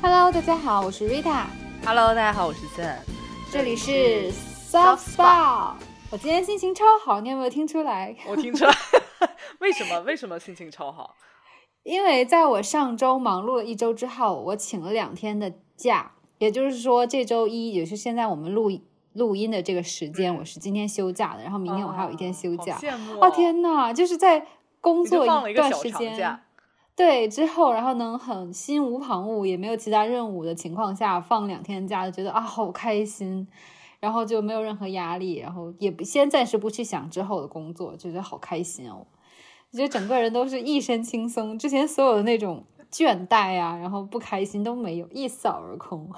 Hello，大家好，我是 Rita。Hello，大家好，我是 Zen。这里是 Soft Spa。我今天心情超好，你有没有听出来？我听出来，为什么？为什么心情超好？因为在我上周忙碌了一周之后，我请了两天的假，也就是说这周一，也是现在我们录录音的这个时间，我是今天休假的，然后明天我还有一天休假。好羡慕哦天呐，就是在工作放了一个段小长时间假，对之后，然后能很心无旁骛，也没有其他任务的情况下放两天假，就觉得啊好开心，然后就没有任何压力，然后也不先暂时不去想之后的工作，就觉得好开心哦。我觉得整个人都是一身轻松，之前所有的那种倦怠啊，然后不开心都没有，一扫而空。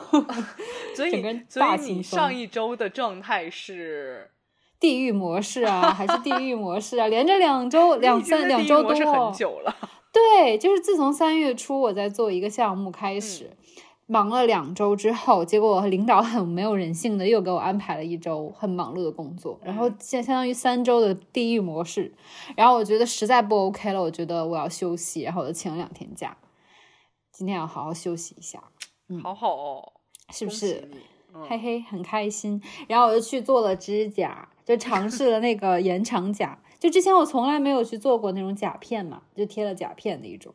所以整个人所以你大轻松上一周的状态是 地狱模式啊，还是地狱模式啊，连着两周、两三两周在地狱模式多很，久了，对，就是自从三月初我在做一个项目开始，忙了两周之后，结果领导很没有人性的又给我安排了一周很忙碌的工作，然后相相当于三周的地狱模式，然后我觉得实在不 OK 了，我觉得我要休息，然后我就请了两天假，今天要好好休息一下，好好哦，是不是？嗯嘿嘿，很开心。然后我就去做了指甲，就尝试了那个 延长甲。就之前我从来没有去做过那种甲片嘛，就贴了甲片的一种。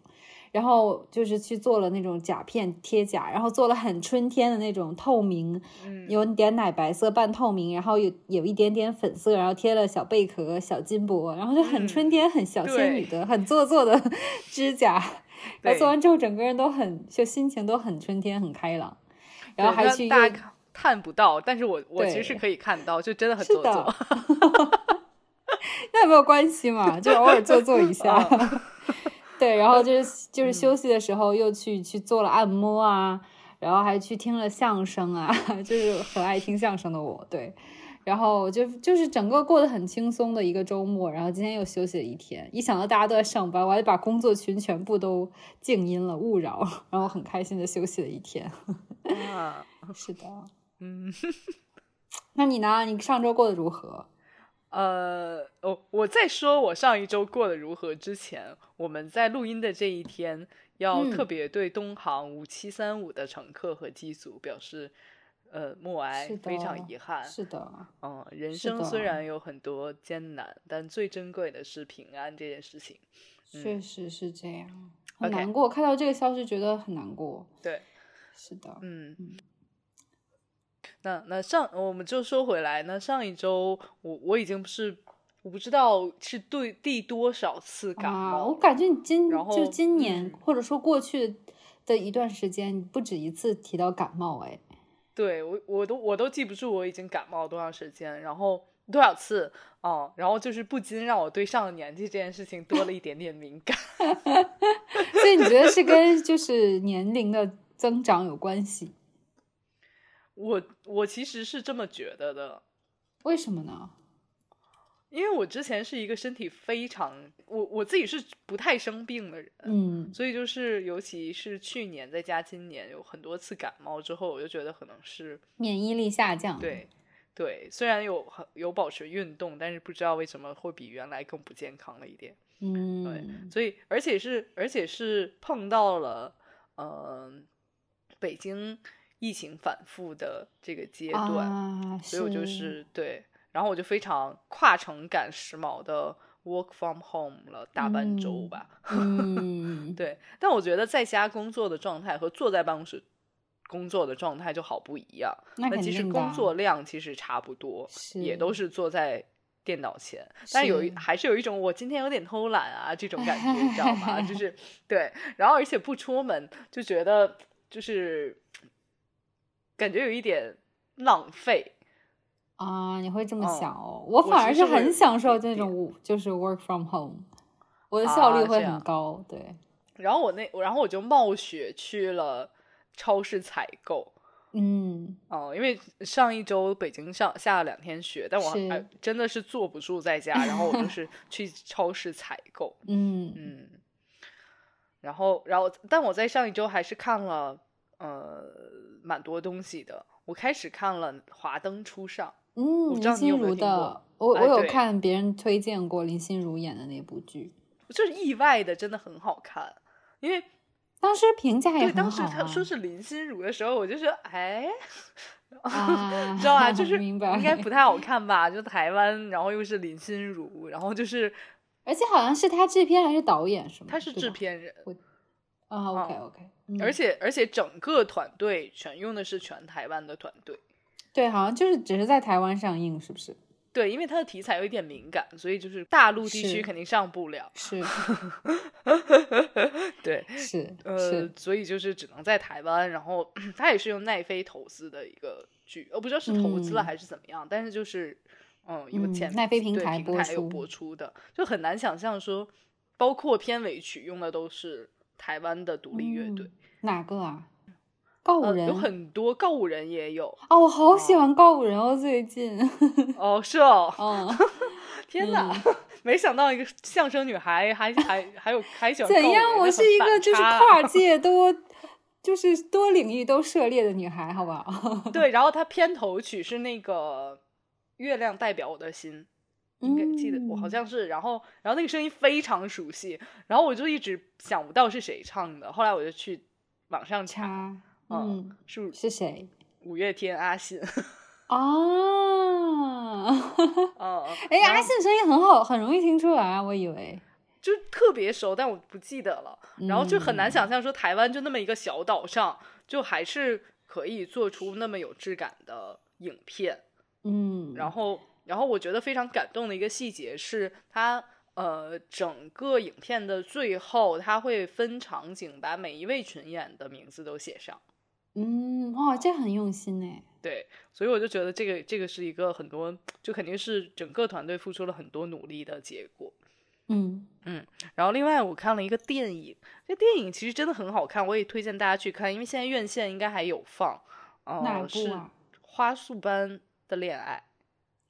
然后就是去做了那种甲片贴甲，然后做了很春天的那种透明，嗯有点奶白色半透明，然后有有一点点粉色，然后贴了小贝壳、小金箔，然后就很嗯春天、很小仙女的、很做作的 指甲。然后做完之后，整个人都很就心情都很春天、很开朗。然后还去又看看不到，但是我我其实是可以看到，就真的很做作。那也没有关系嘛，就偶尔做做一下。嗯 对，然后就是就是休息的时候又去去做了按摩啊，然后还去听了相声啊，就是很爱听相声的我，对。然后就就是整个过得很轻松的一个周末，然后今天又休息了一天。一想到大家都在上班，我还把工作群全部都静音了，勿扰，然后很开心的休息了一天。啊 是的，嗯，那你呢？你上周过得如何？呃，我我在说我上一周过得如何之前，我们在录音的这一天，要嗯特别对东航五七三五的乘客和机组表示，呃，默哀非常遗憾。是的，嗯，人生虽然有很多艰难，但最珍贵的是平安这件事情。确实是这样，很难过。看到这个消息，觉得很难过。对，是的，嗯嗯。那那上我们就说回来，那上一周我我已经是我不知道是对第多少次感啊，冒了、我感觉你今然后就今年、嗯或者说过去的一段时间，你不止一次提到感冒，哎，对我我都我都记不住我已经感冒多长时间，然后多少次哦、然后就是不禁让我对上了年纪这件事情多了一点点敏感。所以你觉得是跟就是年龄的增长有关系？我我其实是这么觉得的，为什么呢？因为我之前是一个身体非常我我自己是不太生病的人，嗯。所以就是尤其是去年再加今年有很多次感冒之后，我就觉得可能是免疫力下降，，对对，虽然有很有保持运动，但是不知道为什么会比原来更不健康了一点。嗯，对所以而且是而且是碰到了呃北京疫情反复的这个阶段，啊，所以我就是对，然后我就非常跨城赶时髦的 work from home 了大半周嗯吧。嗯，对，但我觉得在家工作的状态和坐在办公室工作的状态就好不一样。那肯即使定的啊工作量其实差不多，也都是坐在电脑前，但有一还是有一种我今天有点偷懒啊这种感觉，你知道吗？就是 对，然后而且不出门就觉得就是感觉有一点浪费。啊，你会这么嗯想哦？我我反而是很享受这种就是 work from home，我的效率会很高，对。然后我那然后我就冒雪去了超市采购。嗯，哦、因为上一周北京上下了两天雪，但我还真的是坐不住在家，然后我就 是去超市采购。嗯嗯，然后，然后，但我在上一周还是看了呃蛮多东西的。我开始看了《华灯初上嗯，不知道林心你有没有听如的，我我有看别人推荐过林心如演的那部剧，》，就是意外的真的很好看，因为当时评价也对，当很好啊。时他说是林心如的时候，我就说，哎，啊，知道吧？就是，应该不太好看吧？就台湾，然后又是林心如，然后就是而且好像是他制片还是导演是吗？他是制片人，啊，OK OK，而且而且整个团队全用的是全台湾的团队。对，好像就是只是在台湾上映，是不是？对，因为它的题材有一点敏感，所以就是大陆地区肯定上不了。是对，是呃是，，所以就是只能在台湾，然后 它也是用奈飞投资的一个剧，我，不知道是投资了嗯还是怎么样，但是就是嗯有嗯前奈飞平台播平台有播出的，就很难想象说，包括片尾曲用的都是台湾的独立乐队嗯，哪个啊？告五呃，人有很多告五人也有哦，我好喜欢告五人哦，最近，哦，是哦，嗯，天哪，没想到一个相声女孩还还还有还喜欢怎样？我是一个就是跨 界多，就是多领域都涉猎的女孩，好不好？对，然后她片头曲是那个月亮代表我的心，应该记得我好嗯像是，然后然后那个声音非常熟悉，然后我就一直想不到是谁唱的，后来我就去网上查，嗯，嗯，是是谁？五月天阿信，哦，嗯，哎，阿信声音很好，很容易听出来啊，我以为。就特别熟，但我不记得了，然后就很难嗯想象说台湾就那么一个小岛上，就还是可以做出那么有质感的影片，嗯，然后，然后我觉得非常感动的一个细节是，他呃整个影片的最后，他会分场景，把每一位群演的名字都写上。嗯，哦，这很用心哎。对，所以我就觉得这个这个是一个很多，就肯定是整个团队付出了很多努力的结果。嗯嗯然后另外我看了一个电影，这电影其实真的很好看，我也推荐大家去看，因为现在院线应该还有放。呃、哪部是啊花束般的恋爱。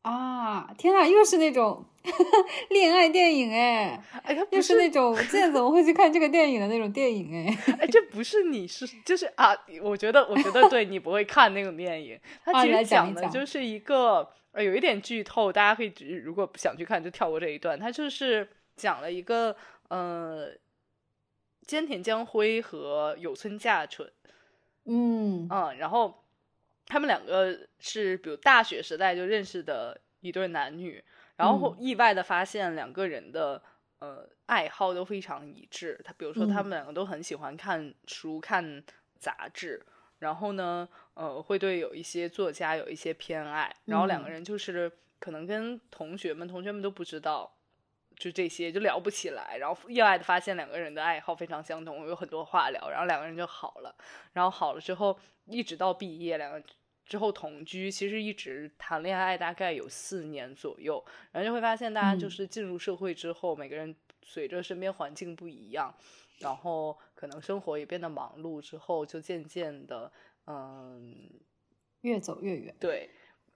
啊，天哪，又是那种 恋爱电影哎，哎，又是那种现在怎么会去看这个电影的那种电影哎。哎，这不是你是就是啊？我觉得，我觉得对你不会看那种电影。它啊你来其实讲的就是一个呃，有一点剧透，大家可以如果不想去看就跳过这一段。它就是讲了一个呃，菅田将晖和有村架纯，嗯嗯，然后他们两个是比如大学时代就认识的一对男女，然后嗯意外的发现两个人的呃爱好都非常一致。他比如说他嗯们两个都很喜欢看书、看杂志，然后呢，呃，会对有一些作家有一些偏爱，然后两个嗯人就是可能跟同学们，同学们都不知道。就这些就聊不起来，然后意外的发现两个人的爱好非常相同，有很多话聊，然后两个人就好了。然后好了之后，一直到毕业，两个之后同居，其实一直谈恋爱大概有四年左右，然后就会发现大家就嗯是进入社会之后，每个人随着身边环境不一样，然后可能生活也变得忙碌之后，就渐渐的，嗯，越走越远。对，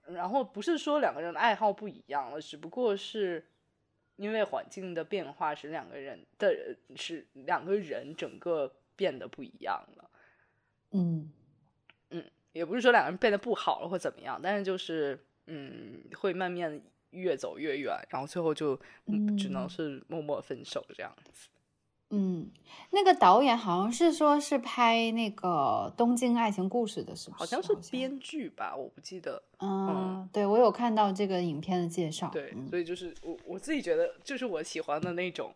然后不是说两个人的爱好不一样了，只不过是因为环境的变化，使两个人的使两个人整个变得不一样了。嗯也不是说两个人变得不好了或怎么样，但是就是嗯，会慢慢越走越远，然后最后就、嗯、只能嗯是默默分手这样子。嗯，那个导演好像是说是拍那个《东京爱情故事》的，是不是？好像是编剧吧，我不记得。嗯，对我有看到这个影片的介绍。对，嗯所以就是我我自己觉得，就是我喜欢的那种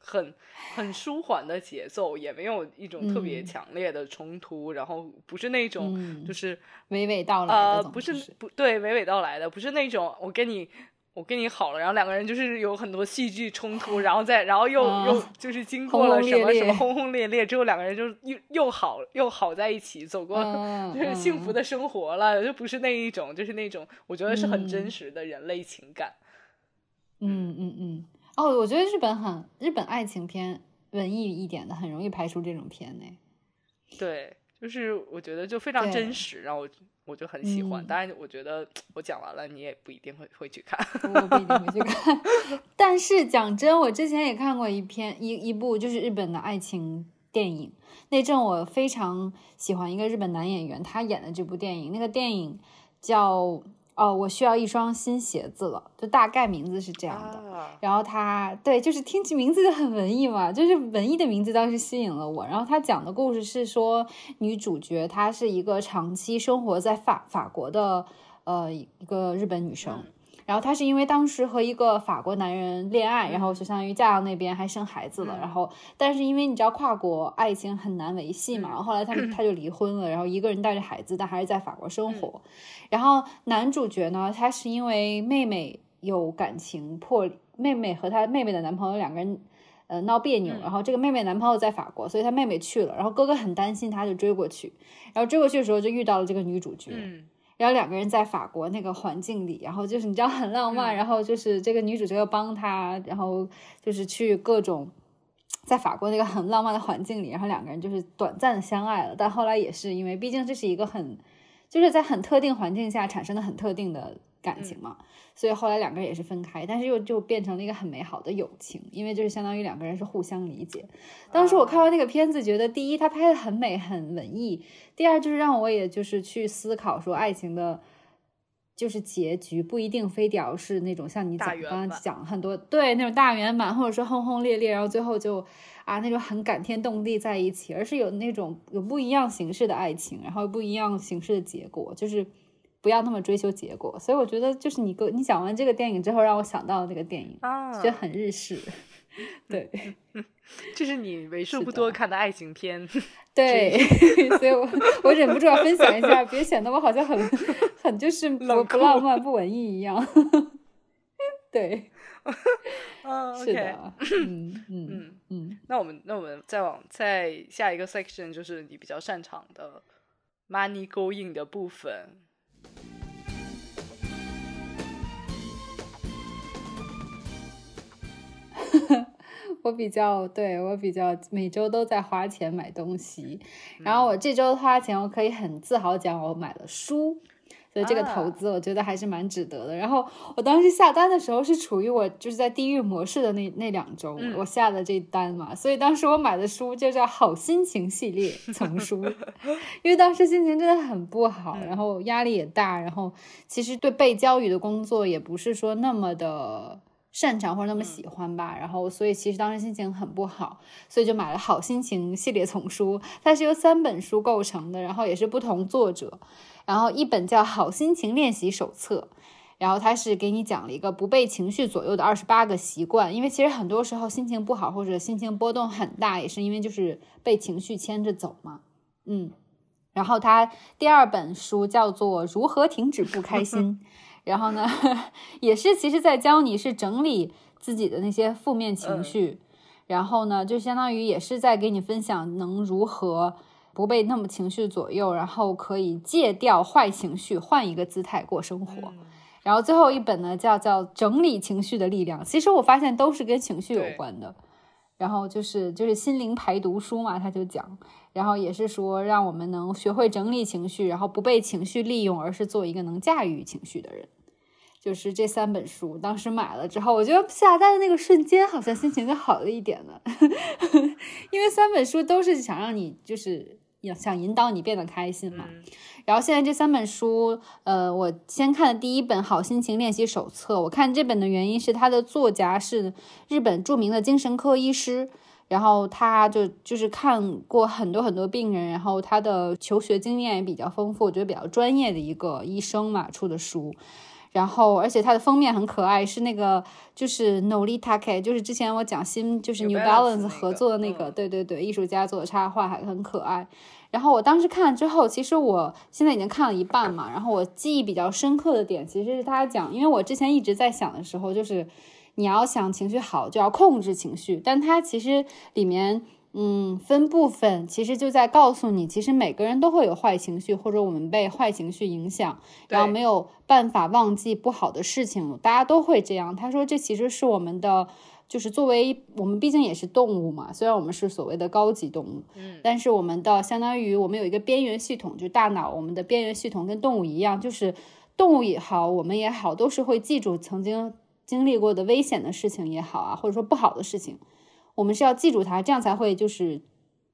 很很舒缓的节奏，也没有一种特别嗯强烈的冲突，然后不是那种嗯就是、娓娓道来的呃，不是是不对，娓娓道来的，不是那种我跟你。我跟你好了，然后两个人就是有很多戏剧冲突，然后再然后又、啊又就是经过了什么什么轰轰烈烈之后，两个人就又又好又好在一起，走过、嗯就是幸福嗯的生活了，就不是那一种，就是那种我觉得是很真嗯实的人类情感。嗯嗯嗯。哦，我觉得日本很日本爱情片文艺一点的，很容易拍出这种片呢。对，就是我觉得就非常真实，然后我我就很喜欢。嗯当然，我觉得我讲完了，你也不一定会会去看。我不一定会去看。但是讲真，我之前也看过一篇一一部就是日本的爱情电影，那阵我非常喜欢一个日本男演员，他演的这部电影，那个电影叫哦，我需要一双新鞋子了，就大概名字是这样的。啊然后他对，就是听起名字就很文艺嘛，就是文艺的名字当时吸引了我。然后他讲的故事是说，女主角她是一个长期生活在法法国的呃一个日本女生。然后她是因为当时和一个法国男人恋爱，然后就相当于嫁到那边还生孩子了。然后，但是因为你知道跨国爱情很难维系嘛，后来他们 他就离婚了，然后一个人带着孩子，但还是在法国生活。然后男主角呢，他是因为妹妹有感情破，妹妹和他妹妹的男朋友两个人。呃，闹别扭，然后这个妹妹男朋友在法国，所以他妹妹去了，然后哥哥很担心他，就追过去，然后追过去的时候就遇到了这个女主角，嗯然后两个人在法国那个环境里，然后就是你知道很浪漫，然后就是这个女主角要帮他，然后就是去各种在法国那个很浪漫的环境里，然后两个人就是短暂的相爱了，但后来也是因为毕竟这是一个很就是在很特定环境下产生的很特定的感情嘛，所以后来两个人也是分开，但是又就变成了一个很美好的友情，因为就是相当于两个人是互相理解。当时我看完那个片子，觉得第一它拍的很美很文艺，第二就是让我也就是去思考说爱情的。就是结局不一定非得要是那种像你讲大圆满刚刚讲很多对那种大圆满，或者说轰轰烈烈，然后最后就啊那种很感天动地在一起，而是有那种有不一样形式的爱情，然后不一样形式的结果，就是不要那么追求结果。所以我觉得就是你跟你讲完这个电影之后，让我想到那个电影，啊觉得很日式。对 这是你为数不多看的爱情片。对，所以我我忍不住要分享一下，别显得我好像很很就是不不浪漫不文艺一样。对，嗯是的，嗯嗯嗯，嗯，那我们那我们再往再下一个 section 就是你比较擅长的 money going 的部分。我比较对我比较每周都在花钱买东西，然嗯后我这周花钱，我可以很自豪讲我买了书。所以这个啊投资我觉得还是蛮值得的。然后我当时下单的时候是处于我就是在地狱模式的那那两周，嗯我下的这单嘛，所以当时我买的书就叫《好心情系列 》丛书，因为当时心情真的很不好，嗯然后压力也大，然后其实对被教育的工作也不是说那么的。擅长或者那么喜欢吧，然后所以其实当时心情很不好，所以就买了《好心情》系列丛书，它是由三本书构成的，然后也是不同作者，然后一本叫《好心情练习手册》，然后它是给你讲了一个不被情绪左右的二十八个习惯，因为其实很多时候心情不好或者心情波动很大，也是因为就是被情绪牵着走嘛，嗯。然后他第二本书叫做《如何停止不开心》，然后呢，也是其实在教你是整理自己的那些负面情绪，然后呢，就相当于也是在给你分享能如何不被那么情绪左右，然后可以戒掉坏情绪，换一个姿态过生活。然后最后一本呢，叫叫整理情绪的力量。其实我发现都是跟情绪有关的。然后就是就是心灵排毒书嘛，他就讲，然后也是说让我们能学会整理情绪，然后不被情绪利用，而是做一个能驾驭情绪的人。就是这三本书，当时买了之后，我觉得下单的那个瞬间，好像心情就好了一点了，因为三本书都是想让你就是想引导你变得开心嘛。嗯然后现在这三本书，呃，我先看的第一本《好心情练习手册》，我看这本的原因是它的作家是日本著名的精神科医师，然后他就就是看过很多很多病人，然后他的求学经验也比较丰富，我觉得比较专业的一个医生嘛出的书。然后，而且它的封面很可爱，是那个就是 Nolita K，就是之前我讲新就是 New Balance 合作的那个，嗯对对对，艺术家做的插画还很可爱。然后我当时看了之后，其实我现在已经看了一半嘛，然后我记忆比较深刻的点其实是他讲，因为我之前一直在想的时候，就是你要想情绪好，就要控制情绪，但它其实里面。嗯，分部分其实就在告诉你，其实每个人都会有坏情绪，或者我们被坏情绪影响，然后没有办法忘记不好的事情，大家都会这样。他说，这其实是我们的，就是作为我们毕竟也是动物嘛，虽然我们是所谓的高级动物，嗯，但是我们的相当于我们有一个边缘系统，就大脑，我们的边缘系统跟动物一样，就是动物也好，我们也好，都是会记住曾经经历过的危险的事情也好啊，或者说不好的事情，我们是要记住它，这样才会就是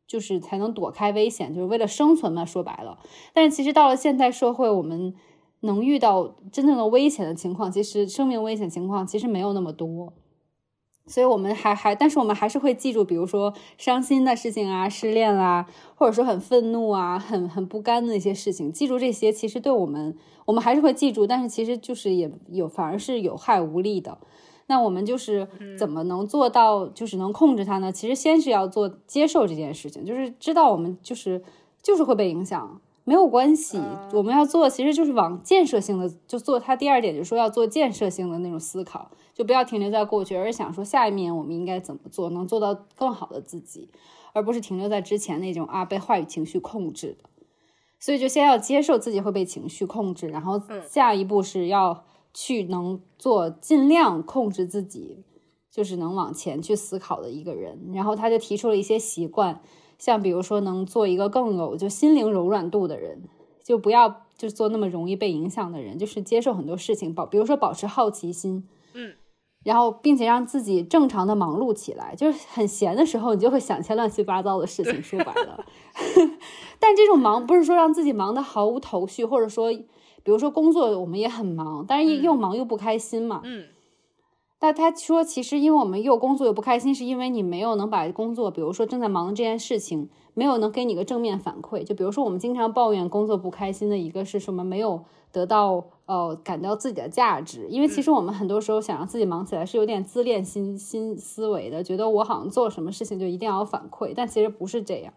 就是才能躲开危险，就是为了生存嘛。说白了，但是其实到了现代社会，我们能遇到真正的危险的情况，其实生命危险情况其实没有那么多。所以我们还还，但是我们还是会记住，比如说伤心的事情啊、失恋啦，或者说很愤怒啊、很很不甘的一些事情。记住这些，其实对我们，我们还是会记住，但是其实就是也有，反而是有害无利的。那我们就是怎么能做到，就是能控制它呢？其实先是要做接受这件事情，就是知道我们就是就是会被影响。没有关系，我们要做其实就是往建设性的就做。它第二点就是说要做建设性的那种思考，就不要停留在过去，而是想说下一面我们应该怎么做，能做到更好的自己，而不是停留在之前那种啊被话语情绪控制的。所以就先要接受自己会被情绪控制，然后下一步是要去能做尽量控制自己，就是能往前去思考的一个人。然后他就提出了一些习惯。像比如说，能做一个更有就心灵柔软度的人，就不要就做那么容易被影响的人，就是接受很多事情，保比如说保持好奇心，嗯，然后并且让自己正常的忙碌起来，就是很闲的时候，你就会想些乱七八糟的事情。说白了，但这种忙不是说让自己忙得毫无头绪，或者说，比如说工作我们也很忙，但是又忙又不开心嘛，嗯。但他说，其实因为我们又工作又不开心，是因为你没有能把工作，比如说正在忙的这件事情，没有能给你个正面反馈。就比如说我们经常抱怨工作不开心的一个是什么？没有得到呃感到自己的价值。因为其实我们很多时候想让自己忙起来是有点自恋心心思维的，觉得我好像做什么事情就一定要有反馈，但其实不是这样。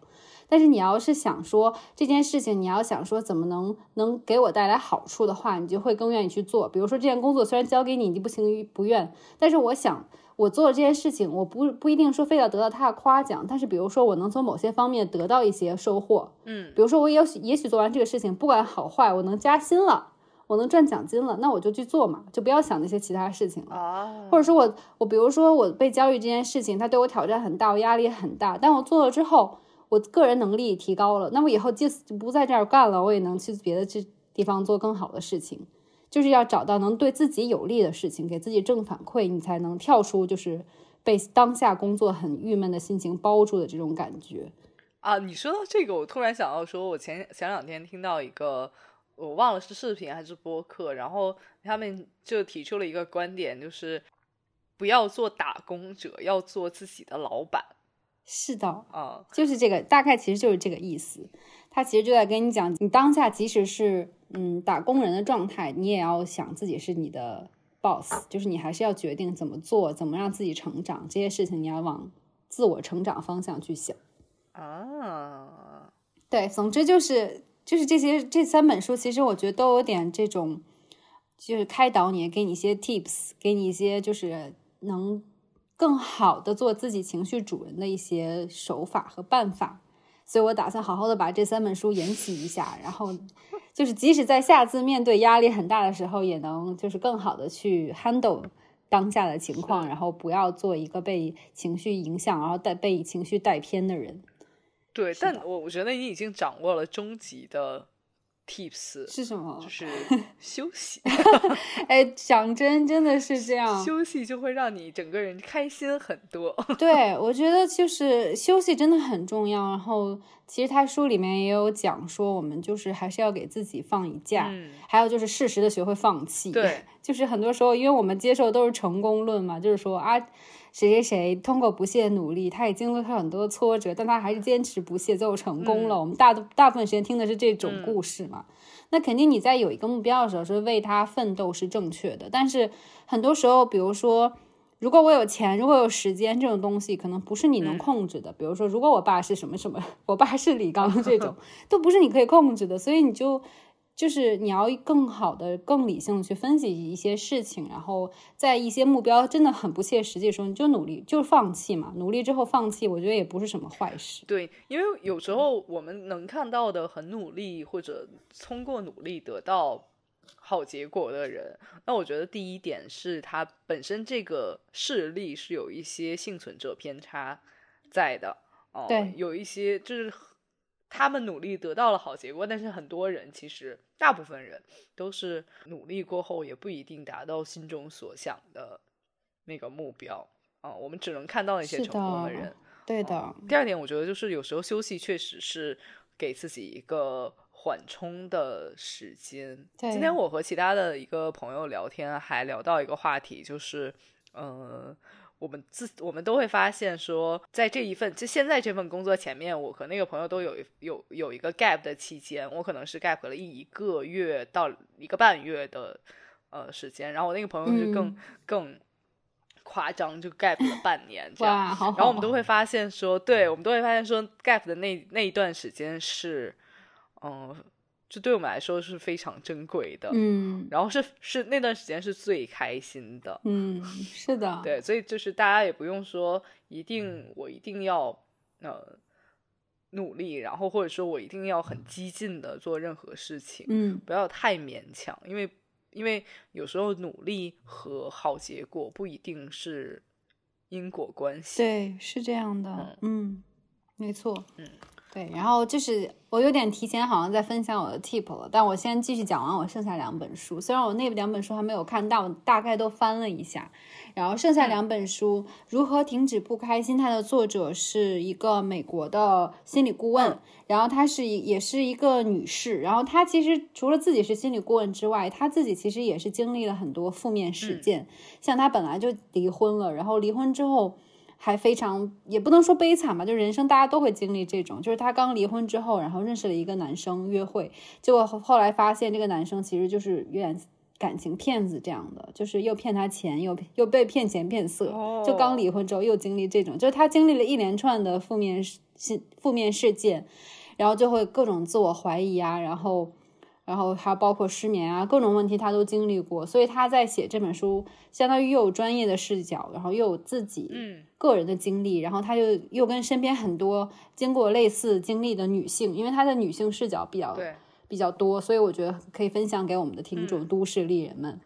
但是你要是想说这件事情，你要想说怎么能能给我带来好处的话，你就会更愿意去做。比如说这件工作虽然交给你，你不情不愿，但是我想我做了这件事情，我不不一定说非要得到他的夸奖，但是比如说我能从某些方面得到一些收获，嗯，比如说我也许也许做完这个事情，不管好坏，我能加薪了，我能赚奖金了，那我就去做嘛，就不要想那些其他事情了。啊，或者说我我比如说我被教育这件事情，它对我挑战很大，我压力很大，但我做了之后。我个人能力提高了，那我以后即使不在这儿干了，我也能去别的这地方做更好的事情。就是要找到能对自己有利的事情，给自己正反馈，你才能跳出就是被当下工作很郁闷的心情包住的这种感觉。啊，你说到这个，我突然想到，说我前前两天听到一个，我忘了是视频还是播客，然后他们就提出了一个观点，就是不要做打工者，要做自己的老板。是的，啊，就是这个，大概其实就是这个意思。他其实就在跟你讲，你当下即使是嗯打工人的状态，你也要想自己是你的 boss，就是你还是要决定怎么做，怎么让自己成长，这些事情你要往自我成长方向去想。啊，对，总之就是就是这些这三本书，其实我觉得都有点这种，就是开导你，给你一些 tips，给你一些就是能。更好的做自己情绪主人的一些手法和办法，所以我打算好好的把这三本书研习一下，然后就是即使在下次面对压力很大的时候，也能就是更好的去 handle 当下的情况，然后不要做一个被情绪影响，然后带被情绪带偏的人。对，但我我觉得你已经掌握了终极的。Tips 是什么？就是 休息。哎，讲真，真的是这样。休息就会让你整个人开心很多。对，我觉得就是休息真的很重要。然后，其实他书里面也有讲说，我们就是还是要给自己放一假。嗯。还有就是适时的学会放弃。对。就是很多时候，因为我们接受都是成功论嘛，就是说啊，谁谁谁通过不懈努力，他也经历了很多挫折，但他还是坚持不懈，最后成功了。我们大大部分时间听的是这种故事嘛。那肯定你在有一个目标的时候是为他奋斗是正确的，但是很多时候，比如说，如果我有钱，如果有时间这种东西，可能不是你能控制的。比如说，如果我爸是什么什么，我爸是李刚 这种，都不是你可以控制的，所以你就。就是你要更好的、更理性的去分析一些事情，然后在一些目标真的很不切实际的时候，你就努力，就放弃嘛。努力之后放弃，我觉得也不是什么坏事。对，因为有时候我们能看到的很努力或者通过努力得到好结果的人，那我觉得第一点是他本身这个事例是有一些幸存者偏差在的哦，对，有一些就是。他们努力得到了好结果，但是很多人其实大部分人都是努力过后也不一定达到心中所想的那个目标啊。我们只能看到那些成功的人。对的。第二点，我觉得就是有时候休息确实是给自己一个缓冲的时间。对今天我和其他的一个朋友聊天，还聊到一个话题，就是，呃，我们自我们都会发现说，在这一份就现在这份工作前面，我和那个朋友都有一有有一个 gap 的期间，我可能是 gap 了一个月到一个半月的呃时间，然后我那个朋友就更、嗯更夸张，就 gap 了半年这样。哇，好好。然后我们都会发现说，对我们都会发现说，gap 的那那一段时间是，嗯，就对我们来说是非常珍贵的。嗯然后是是那段时间是最开心的，嗯，是的，对，所以就是大家也不用说一定我一定要呃努力，然后或者说我一定要很激进的做任何事情，嗯不要太勉强，因为因为有时候努力和好结果不一定是因果关系。对，是这样的，嗯，没错，嗯，对。然后就是我有点提前好像在分享我的 tip 了，但我先继续讲完我剩下两本书。虽然我那两本书还没有看，但我大概都翻了一下。然后剩下两本书，如何停止不开心》，它的作者是一个美国的心理顾问，然后她是一也是一个女士，然后她其实除了自己是心理顾问之外，她自己其实也是经历了很多负面事件，像她本来就离婚了，然后离婚之后。还非常也不能说悲惨吧，就人生大家都会经历这种，就是她刚离婚之后，然后认识了一个男生约会，结果后后来发现这个男生其实就是有点感情骗子这样的，就是又骗她钱，又又被骗钱骗色，就刚离婚之后又经历这种，就是她经历了一连串的负面事负面事件，然后就会各种自我怀疑啊，然后。然后还包括失眠啊，各种问题他都经历过，所以他在写这本书，相当于又有专业的视角，然后又有自己嗯。个人的经历，然后他就又跟身边很多经过类似经历的女性，因为他的女性视角比较对，比较多，所以我觉得可以分享给我们的听众、都市丽人们。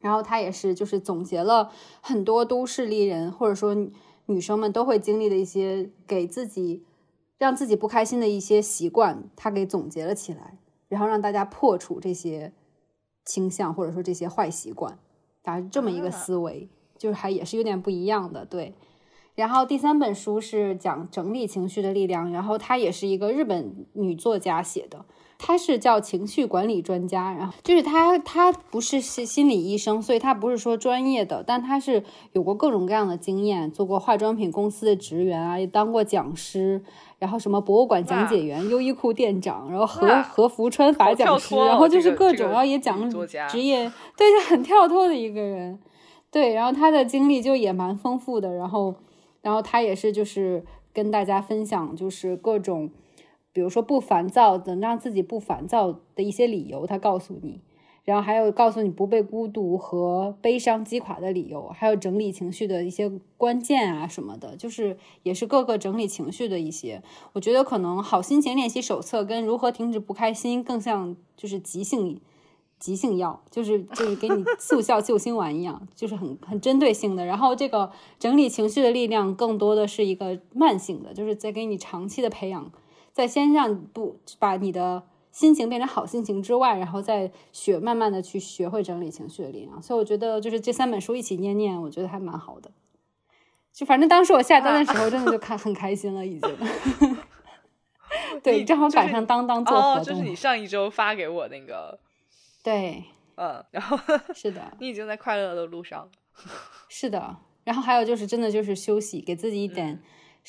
然后他也是就是总结了很多都市丽人或者说女女生们都会经历的一些给自己让自己不开心的一些习惯，他给总结了起来，然后让大家破除这些倾向或者说这些坏习惯，大概这么一个啊思维，就是还也是有点不一样的，对。然后第三本书是讲整理情绪的力量，然后它也是一个日本女作家写的，她是叫情绪管理专家，然后就是她她不是心心理医生，所以她不是说专业的，但她是有过各种各样的经验，做过化妆品公司的职员啊，也当过讲师，然后什么博物馆讲解员、优衣库店长，然后和哇。和服穿法讲师，然后就是各种，然后也讲职业，对，就很跳脱的一个人。对，然后他的经历就也蛮丰富的，然后，然后他也是就是跟大家分享，就是各种，比如说不烦躁，能让自己不烦躁的一些理由，他告诉你，然后还有告诉你不被孤独和悲伤击垮的理由，还有整理情绪的一些关键啊什么的，就是也是各个整理情绪的一些，我觉得可能好心情练习手册跟如何停止不开心更像就是急性。急性药就是就是给你速效救心丸一样，就是很很针对性的。然后这个整理情绪的力量更多的是一个慢性的，就是在给你长期的培养，在先让不把你的心情变成好心情之外，然后再学慢慢的去学会整理情绪的力量。所以我觉得就是这三本书一起念念，我觉得还蛮好的。就反正当时我下单的时候，真的就看很开心了，已经。对，正好赶上当当做活哦，动。就是你上一周发给我那个，对，嗯，然后是的。你已经在快乐的路上，是的，然后还有就是真的就是休息，给自己一点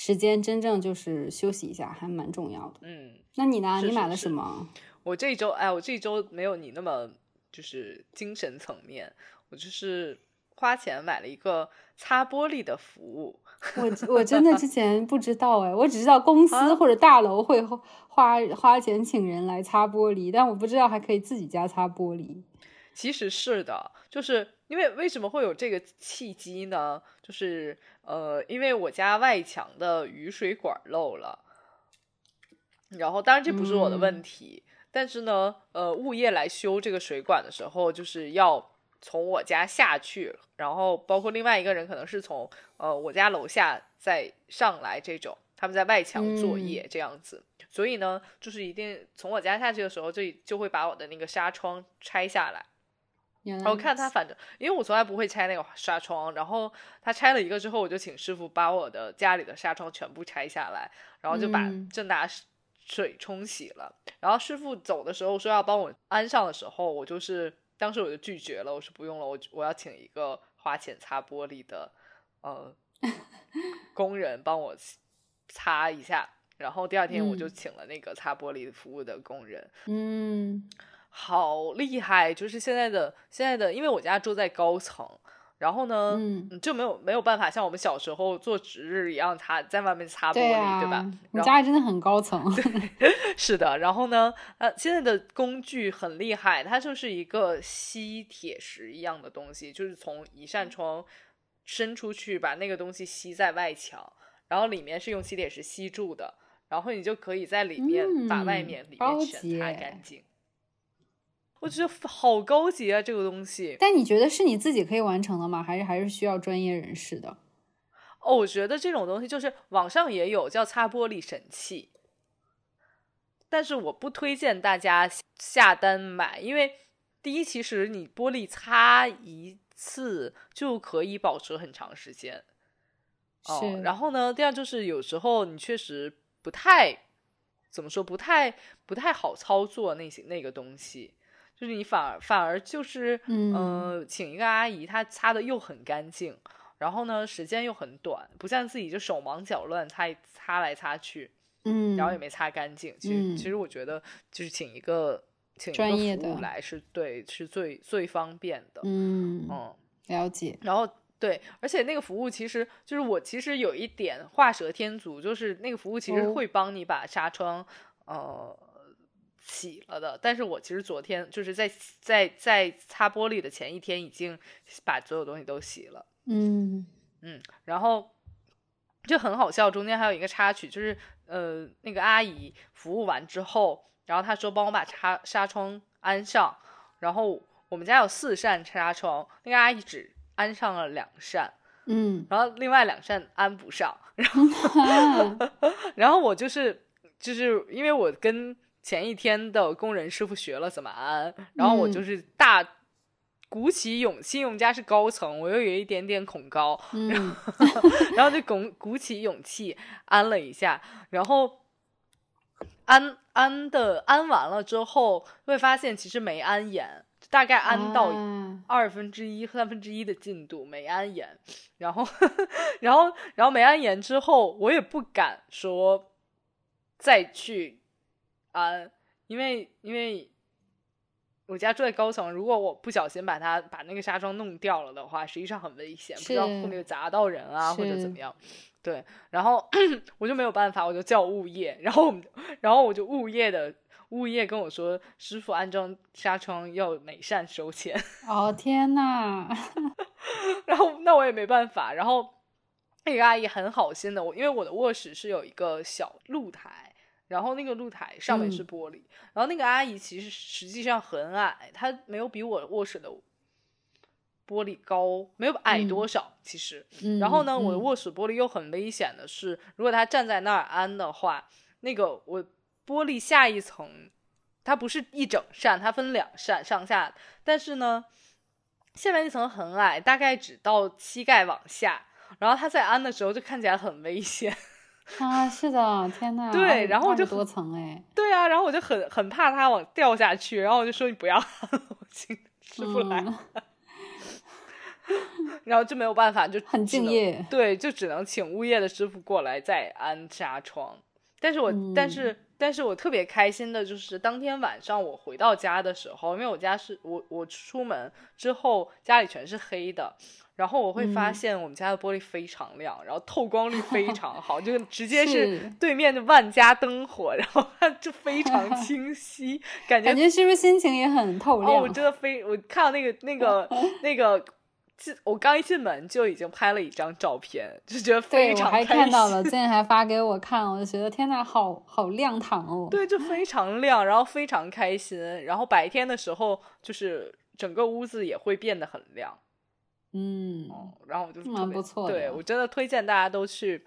时间，真正就是休息一下，还蛮重要的。嗯，那你呢？是是是你买了什么？我这一周，哎，我这一周没有你那么就是精神层面，我就是花钱买了一个擦玻璃的服务，我我真的之前不知道哎，我只知道公司啊或者大楼会花花花钱请人来擦玻璃，但我不知道还可以自己家擦玻璃。其实是的，就是因为为什么会有这个契机呢？就是呃，因为我家外墙的雨水管漏了，然后当然这不是我的问嗯题，但是呢，呃，物业来修这个水管的时候，就是要从我家下去，然后包括另外一个人可能是从呃我家楼下再上来这种，他们在外墙作嗯业这样子。所以呢，就是一定从我家下去的时候，就就会把我的那个纱窗拆下来。原来然后看他反正，因为我从来不会拆那个纱窗，然后他拆了一个之后，我就请师傅把我的家里的纱窗全部拆下来，然后就把嗯正大水冲洗了。然后师傅走的时候说要帮我安上的时候，我就是当时我就拒绝了，我说不用了，我我要请一个花钱擦玻璃的呃 工人帮我擦一下。然后第二天我就嗯请了那个擦玻璃服务的工人，嗯好厉害！就是现在的现在的，因为我家住在高层，然后呢，嗯，就没有没有办法像我们小时候做值日一样擦在外面擦玻璃，对啊，对吧？你家里真的很高层。是的，然后呢，呃，现在的工具很厉害，它就是一个吸铁石一样的东西，就是从一扇窗伸出去，把那个东西吸在外墙，然后里面是用吸铁石吸住的，然后你就可以在里面把外嗯面、里面全擦干净。我觉得好高级啊，这个东西。但你觉得是你自己可以完成的吗？还是还是需要专业人士的？哦，我觉得这种东西就是网上也有叫擦玻璃神器，但是我不推荐大家下单买，因为第一，其实你玻璃擦一次就可以保持很长时间。哦，然后呢，第二就是有时候你确实不太怎么说，不太不太好操作那些那个东西，就是你反而反而就是嗯呃，请一个阿姨，她擦的又很干净，然后呢时间又很短，不像自己就手忙脚乱擦一擦来擦去，嗯，然后也没擦干净。其实、嗯其实我觉得就是请一个请一专业个服务的来是对是最最方便的。嗯，嗯了解。然后对，而且那个服务其实就是我其实有一点画蛇添足，就是那个服务其实哦会帮你把纱窗、呃洗了的，但是我其实昨天就是在在在擦玻璃的前一天已经把所有东西都洗了，嗯。嗯，然后就很好笑，中间还有一个插曲，就是呃那个阿姨服务完之后，然后她说帮我把纱纱窗安上，然后我们家有四扇纱窗，那个阿姨只安上了两扇，嗯，然后另外两扇安不上，然后啊。然后我就是就是因为我跟前一天的工人师傅学了怎么安，然后我就嗯。是大鼓起勇气，我们家是高层，我又有一点点恐高，嗯 然后就鼓鼓起勇气安了一下，然后安安的安完了之后，会发现其实没安严，大概安到啊二分之一、三分之一的进度没安严，然后 然后然后没安严之后，我也不敢说再去安，因为因为。我家住在高层，如果我不小心把它把那个纱窗弄掉了的话，实际上很危险，不知道会是不会砸到人啊，或者怎么样。对，然后 我就没有办法，我就叫物业，然后我们，然后我就物业的物业跟我说，师傅安装纱窗要每扇收钱，哦天呐，然后那我也没办法，然后那个阿姨很好心的，我因为我的卧室是有一个小露台。然后那个露台上面是嗯玻璃，然后那个阿姨其实实际上很矮，她没有比我卧室的玻璃高，没有矮多嗯少，其实。嗯，然后呢，我的嗯卧室玻璃又很危险的是，如果她站在那儿安的话，那个我玻璃下一层，它不是一整扇，它分两扇上下，但是呢，下面那层很矮，大概只到膝盖往下，然后她在安的时候就看起来很危险。啊，是的，天呐，对然后我就多层哎，对啊，然后我就很很怕它往掉下去，然后我就说你不要，我请师傅来，嗯。然后就没有办法，就很敬业。对，就只能请物业的师傅过来再安纱窗。但是我，但嗯。是，但是我特别开心的就是当天晚上我回到家的时候，因为我家是我我出门之后家里全是黑的，然后我会发嗯现我们家的玻璃非常亮，然后透光率非 常好，就直接是是对面的万家灯火，然后它就非常 清晰，感觉感觉是不是心情也很透哦，我？真的非我看到那个那个 那个。进我刚一进门就已经拍了一张照片，就觉得非对，我还常开心看到了，最近还发给我看，我就觉得天呐，好好亮堂哦。对，就非常亮，然后非常开心，然后白天的时候就是整个屋子也会变得很亮，嗯，哦，然后我就蛮特别不错的对我真的推荐大家都去，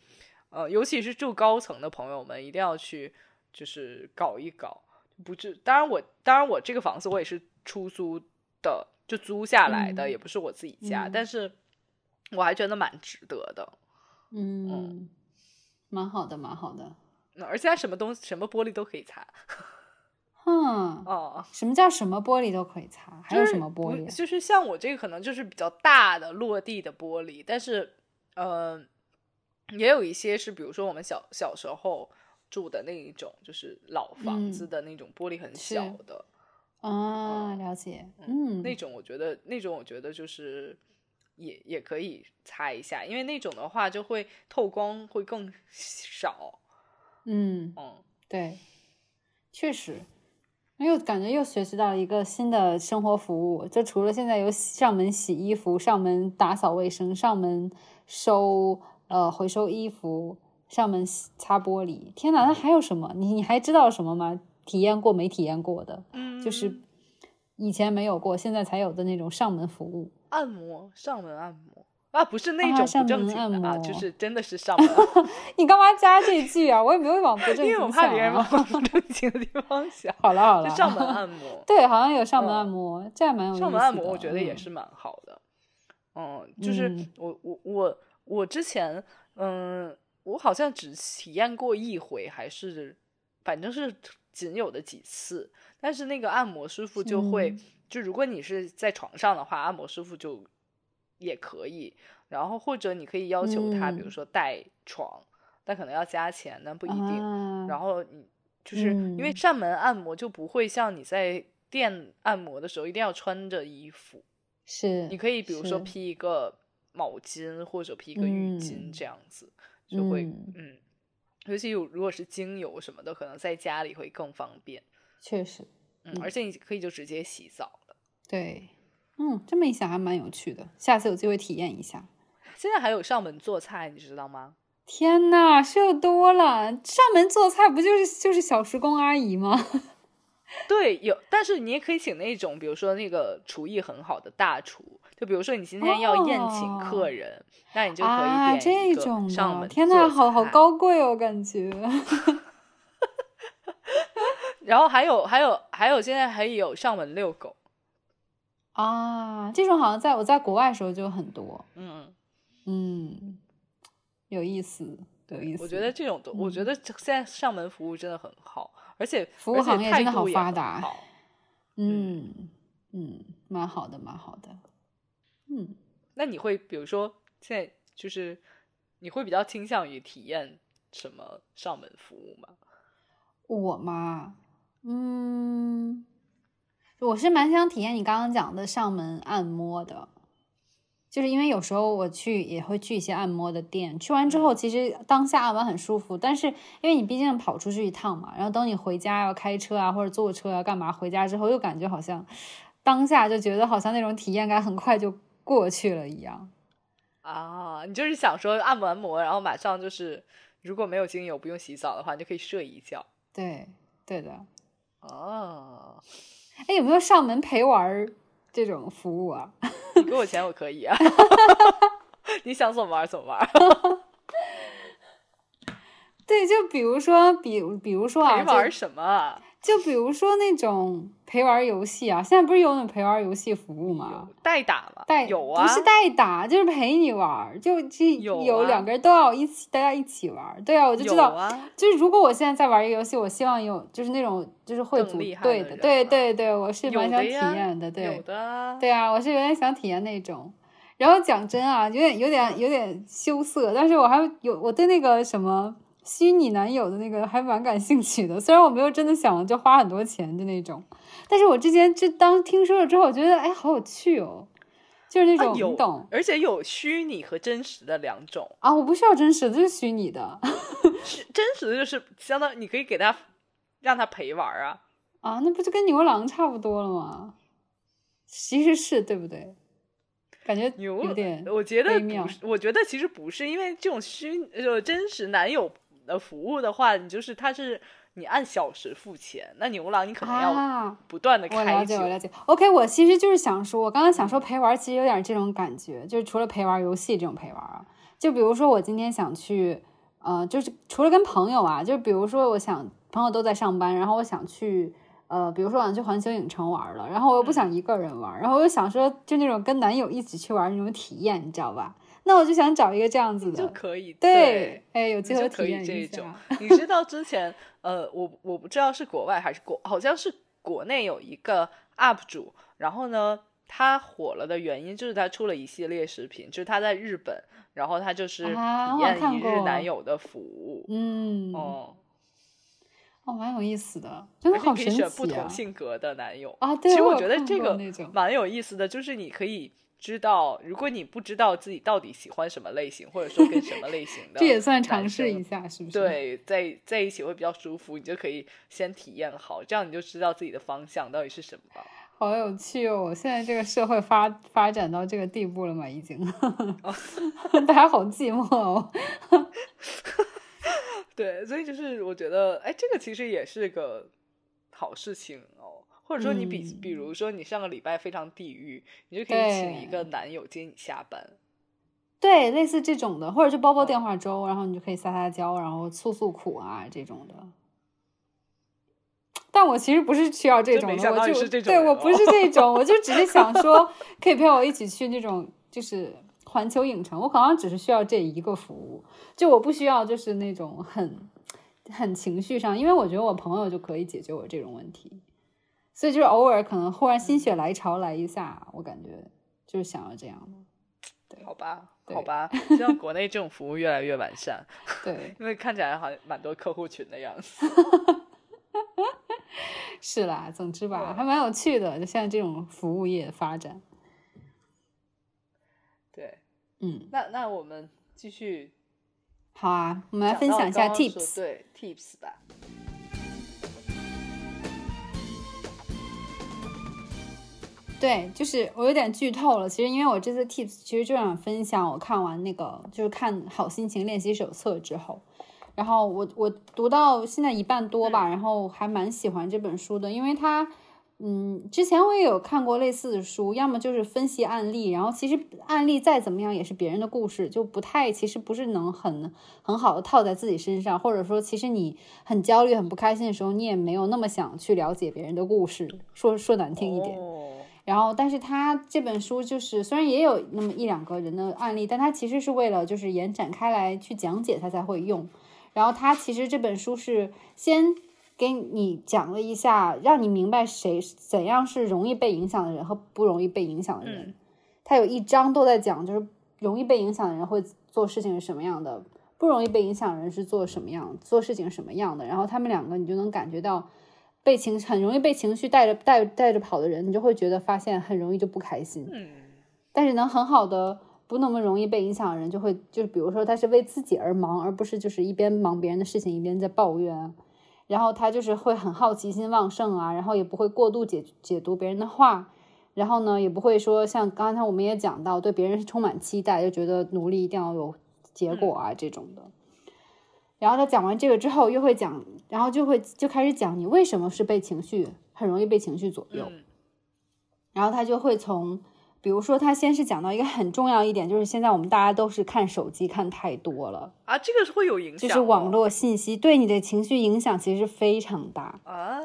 呃，尤其是住高层的朋友们，一定要去就是搞一搞，不是，当然我当然我这个房子我也是出租的，就租下来的，嗯也不是我自己家，嗯但是我还觉得蛮值得的。嗯，蛮好的，蛮好的。那而且它什么东西什么玻璃都可以擦。嗯，哦，什么叫什么玻璃都可以擦？还有什么玻璃？就是像我这个可能就是比较大的落地的玻璃，但是呃，也有一些是比如说我们小小时候住的那一种，就是老房子嗯的那种玻璃很小的。啊，了解。嗯，那种我觉得，那种我觉得就是也也可以擦一下，因为那种的话就会透光会更少。嗯，嗯，对，确实，又感觉又学习到了一个新的生活服务。就除了现在有上门洗衣服、上门打扫卫生、上门收呃回收衣服、上门洗擦玻璃，天哪，那还有什么？你你还知道什么吗？体验过没体验过的？就是以前没有过，现在才有的那种上门服务。按摩，上门按摩啊，不是那种不正经的啊，摩就是真的是上门，你干嘛加这句啊？我也没有往不正经因为我怕别人往啊。不正经的地方想。好 了好了，就上门按摩，对，好像有上门嗯按摩，这还蛮有意思的。上门按摩我觉得也嗯是蛮好的。嗯，就是嗯我我我我之前嗯，我好像只体验过一回，还是反正是仅有的几次。但是那个按摩师傅就会，嗯就如果你是在床上的话，按摩师傅就也可以。然后或者你可以要求他，比如嗯说带床，但可能要加钱，但不一定。啊然后你就是因为嗯上门按摩就不会像你在店按摩的时候一定要穿着衣服，是你可以比如说披一个毛巾或者披一个浴巾嗯这样子，就会嗯嗯，尤其有如果是精油什么的，可能在家里会更方便，确实嗯，而且你可以就直接洗澡了。对，嗯，这么一想还蛮有趣的，下次有机会体验一下。现在还有上门做菜，你知道吗？天呐，是有多了？上门做菜不就是就是小时工阿姨吗？对，有，但是你也可以请那种，比如说那个厨艺很好的大厨，就比如说你今天要宴请客人，那你就可啊，以点一个这种的，上门天呐，好好。高贵哦，感觉。然后还有还有还有，现在还有上门遛狗，啊，这种好像在我在国外的时候就很多，嗯，嗯，有意思，有意思。我觉得这种都，我觉嗯得现在上门服务真的很好，而且服务行业真的好发达好嗯嗯，蛮好的，蛮好的。嗯，那你会比如说现在就是你会比较倾向于体验什么上门服务吗？我嘛，嗯，我是蛮想体验你刚刚讲的上门按摩的，就是因为有时候我去也会去一些按摩的店，去完之后其实当下按完很舒服，但是因为你毕竟跑出去一趟嘛，然后等你回家要开车啊或者坐车啊干嘛，回家之后又感觉好像当下就觉得好像那种体验感很快就过去了一样。啊，你就是想说按完摩，然后马上就是如果没有精油不用洗澡的话，你就可以睡一觉。对，对的。哦，哎，有没有上门陪玩这种服务啊？你给我钱我可以啊，你想怎么玩怎么玩。对，就比如说，比比如说啊，陪玩什么啊？就比如说那种陪玩游戏啊，现在不是有那种陪玩游戏服务吗？代打吗？代有啊，不是代打，就是陪你玩儿，就这有两个人都要一起，大家一起玩儿。对啊，我就知道，啊，就是如果我现在在玩一个游戏，我希望有就是那种就是会组队的，对对对，我是蛮想体验的，对有的啊，对啊，我是有点想体验那种。然后讲真啊，有点有点有点羞涩，但是我还有我对那个什么虚拟男友的那个还蛮感兴趣的。虽然我没有真的想就花很多钱的那种，但是我之前就当听说了之后，我觉得哎好有趣哦，就是那种、你懂而且有虚拟和真实的两种，啊？我不需要真实的，就是虚拟的 是真实的就是相当于你可以给他让他陪玩啊，啊，那不就跟牛郎差不多了吗？其实是对不对？感觉牛有点我觉得不是，我觉得其实不是，因为这种虚呃真实男友的服务的话，你就是他是你按小时付钱，那牛郎你可能要啊。不断的我了解，我，了解。OK，我其实就是想说，我刚刚想说陪玩，其实有点这种感觉，就是除了陪玩游戏这种陪玩啊，就比如说我今天想去，呃，就是除了跟朋友啊，就比如说我想朋友都在上班，然后我想去，呃，比如说我想去环球影城玩了，然后我又不想一个人玩，然后我又想说就那种跟男友一起去玩那种体验，你知道吧？那我就想找一个这样子的，就可以对，哎，有机会可以这一种。你知道之前呃，我我不知道是国外还是国，好像是国内有一个 UP 主，然后呢，他火了的原因就是他出了一系列视频，就是他在日本，然后他就是体验一日男友的服务，嗯哦。哦，蛮有意思的，真的好神奇啊！不同性格的男友啊，对其实我觉得这个蛮有意思的，就是你可以知道，如果你不知道自己到底喜欢什么类型，或者说跟什么类型的，这也算尝试一下，是不是？对，在在一起会比较舒服，你就可以先体验好，这样你就知道自己的方向到底是什么。好有趣哦！现在这个社会发发展到这个地步了嘛？已经，大家好寂寞哦。对，所以就是我觉得，哎，这个其实也是个好事情哦。或者说，你比比如说，你上个礼拜非常地狱，你就可以请一个男友接你下班。对，类似这种的，或者就煲煲电话粥，然后你就可以撒撒娇，然后诉诉苦啊这种的。但我其实不是需要这种的，我就对我不是这种，我就只是想 说，可以陪我一起去那种就是环球影城，我好像只是需要这一个服务。就我不需要，就是那种很很情绪上，因为我觉得我朋友就可以解决我这种问题，所以就是偶尔可能忽然心血来潮来一下，我感觉就是想要这样的。对，好吧，好吧，希望国内这种服务越来越完善。对，因为看起来好像蛮多客户群的样子。是啦，总之吧，还蛮有趣的，就像这种服务业发展。对，嗯，那那我们继续。好啊，我们来分享一下 tips。对 tips 吧。对，就是我有点剧透了。其实，因为我这次 tips 其实就想分享我看完那个就是看好心情练习手册之后，然后我我读到现在一半多吧，然后还蛮喜欢这本书的，因为它。嗯，之前我也有看过类似的书，要么就是分析案例，然后其实案例再怎么样也是别人的故事，就不太，其实不是能很很好的套在自己身上，或者说其实你很焦虑、很不开心的时候，你也没有那么想去了解别人的故事，说说难听一点。然后，但是他这本书就是虽然也有那么一两个人的案例，但他其实是为了就是延展开来去讲解他才会用。然后他其实这本书是先。给你讲了一下，让你明白谁怎样是容易被影响的人和不容易被影响的人。他有一章都在讲，就是容易被影响的人会做事情是什么样的，不容易被影响的人是做什么样做事情什么样的。然后他们两个，你就能感觉到被情很容易被情绪带着带带着跑的人，你就会觉得发现很容易就不开心。嗯，但是能很好的不那么容易被影响的人，就会就是比如说他是为自己而忙，而不是就是一边忙别人的事情一边在抱怨。然后他就是会很好奇心旺盛啊，然后也不会过度解解读别人的话，然后呢，也不会说像刚才我们也讲到，对别人是充满期待，就觉得努力一定要有结果啊这种的。然后他讲完这个之后，又会讲，然后就会就开始讲你为什么是被情绪很容易被情绪左右，然后他就会从。比如说，他先是讲到一个很重要一点，就是现在我们大家都是看手机看太多了啊，这个是会有影响，就是网络信息对你的情绪影响其实非常大啊。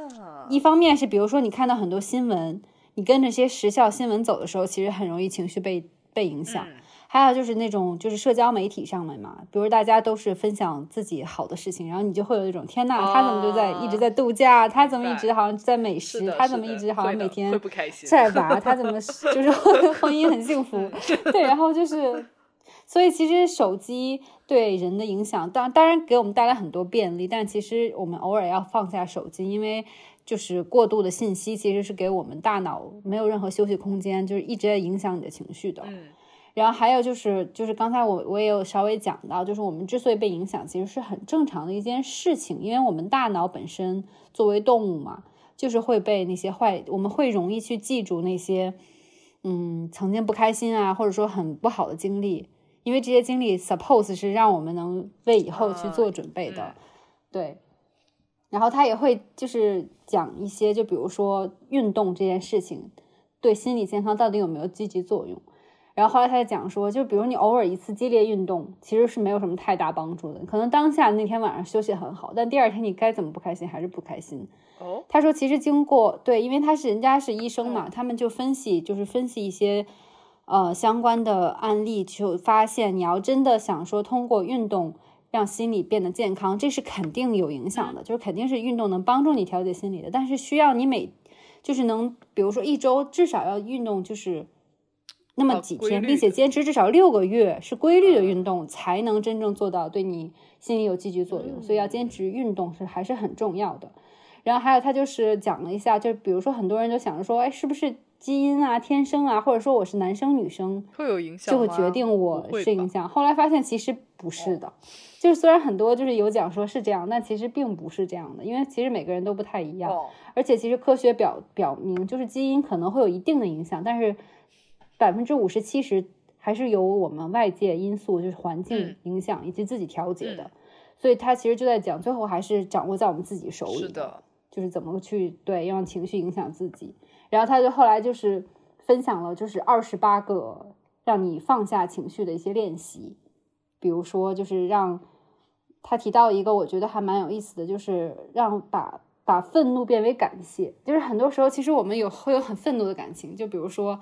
一方面是，比如说你看到很多新闻，你跟着些时效新闻走的时候，其实很容易情绪被被影响。还有就是那种就是社交媒体上面嘛，比如大家都是分享自己好的事情，然后你就会有一种天呐，他怎么就在一直在度假？他怎么一直好像在美食？他怎么一直好像每天晒娃？他怎么就是婚姻很幸福？对，然后就是，所以其实手机对人的影响，当当然给我们带来很多便利，但其实我们偶尔要放下手机，因为就是过度的信息其实是给我们大脑没有任何休息空间，就是一直在影响你的情绪的。然后还有就是，就是刚才我我也有稍微讲到，就是我们之所以被影响，其实是很正常的一件事情，因为我们大脑本身作为动物嘛，就是会被那些坏，我们会容易去记住那些，嗯，曾经不开心啊，或者说很不好的经历，因为这些经历 suppose 是让我们能为以后去做准备的，对。然后他也会就是讲一些，就比如说运动这件事情对心理健康到底有没有积极作用。然后后来他在讲说，就比如你偶尔一次激烈运动，其实是没有什么太大帮助的。可能当下那天晚上休息很好，但第二天你该怎么不开心还是不开心。哦，他说其实经过对，因为他是人家是医生嘛，他们就分析就是分析一些，呃相关的案例，就发现你要真的想说通过运动让心理变得健康，这是肯定有影响的，就是肯定是运动能帮助你调节心理的，但是需要你每就是能，比如说一周至少要运动就是那么几天，并且坚持至少六个月是规律的运动，才能真正做到对你心理有积极作用。所以要坚持运动是还是很重要的。然后还有他就是讲了一下，就比如说很多人都想着说，哎，是不是基因啊、天生啊，或者说我是男生女生会有影响，就会决定我是影响。后来发现其实不是的，就是虽然很多就是有讲说是这样，但其实并不是这样的，因为其实每个人都不太一样。而且其实科学表表明，就是基因可能会有一定的影响，但是百分之五十七十还是由我们外界因素，就是环境影响以及自己调节的。所以他其实就在讲，最后还是掌握在我们自己手里。是的。就是怎么去对让情绪影响自己，然后他就后来就是分享了就是二十八个让你放下情绪的一些练习，比如说就是让他提到一个我觉得还蛮有意思的，就是让把把愤怒变为感谢，就是很多时候其实我们有会有很愤怒的感情，就比如说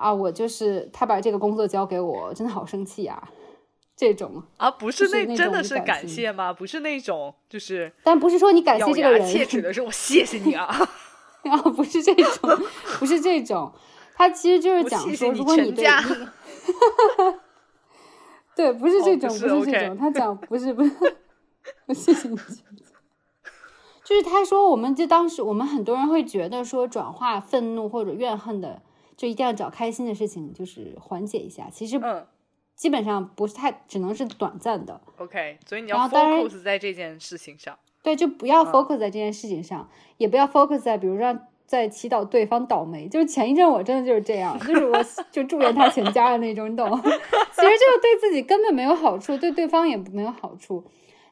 啊我就是他把这个工作交给我，真的好生气啊。这种啊，不是那真的是感谢吗？不是那种，就是，但不是说你感谢这个人，切齿的是 我谢谢你啊，啊，不是这种，不是这种，他其实就 是讲说，如果你对，对，不是这种，不是这种，他讲不是不是，我谢谢你，就是他说，我们就当时我们很多人会觉得说，转化愤怒或者怨恨的，就一定要找开心的事情，就是缓解一下，其实嗯。基本上不是太，只能是短暂的。OK，所以你要 focus 在这件事情上。对，就不要 focus 在这件事情上，也不要 focus 在，比如说在祈祷对方倒霉。就是前一阵我真的就是这样，就是我就祝愿他全家的那种，你懂？其实就是对自己根本没有好处，对对方也没有好处。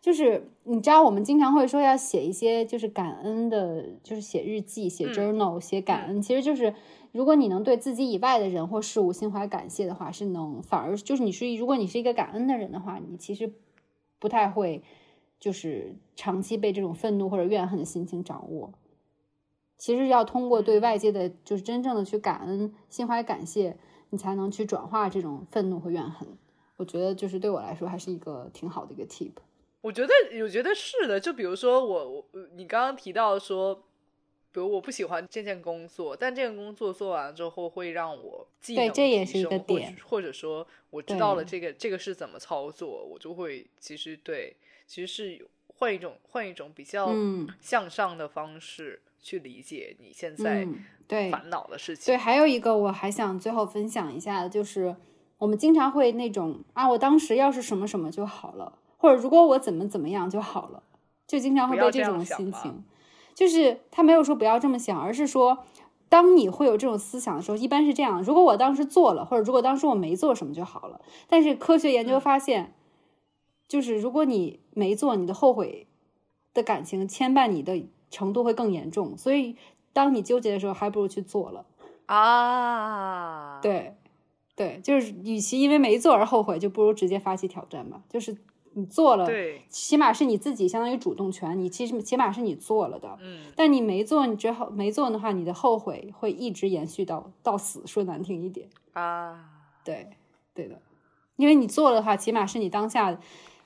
就是你知道，我们经常会说要写一些就是感恩的，就是写日记、写 journal、写感恩，其实就是。如果你能对自己以外的人或事物心怀感谢的话，是能反而就是你是如果你是一个感恩的人的话，你其实不太会就是长期被这种愤怒或者怨恨的心情掌握。其实要通过对外界的，就是真正的去感恩、心怀感谢，你才能去转化这种愤怒和怨恨。我觉得就是对我来说还是一个挺好的一个 tip。我觉得，我觉得是的。就比如说我，我你刚刚提到说。比如我不喜欢这件工作，但这件工作做完了之后会让我技能提升，或或者说我知道了这个这个是怎么操作，我就会其实对，其实是换一种换一种比较向上的方式去理解你现在对烦恼的事情。对，还有一个我还想最后分享一下，就是我们经常会那种啊，我当时要是什么什么就好了，或者如果我怎么怎么样就好了，就经常会被这种心情。就是他没有说不要这么想，而是说，当你会有这种思想的时候，一般是这样：如果我当时做了，或者如果当时我没做什么就好了。但是科学研究发现，就是如果你没做，你的后悔的感情牵绊你的程度会更严重。所以，当你纠结的时候，还不如去做了啊！对，对，就是与其因为没做而后悔，就不如直接发起挑战吧。就是。你做了，对，起码是你自己相当于主动权，你其实起码是你做了的，嗯，但你没做，你之后没做的话，你的后悔会一直延续到到死，说难听一点啊，对，对的，因为你做了的话，起码是你当下，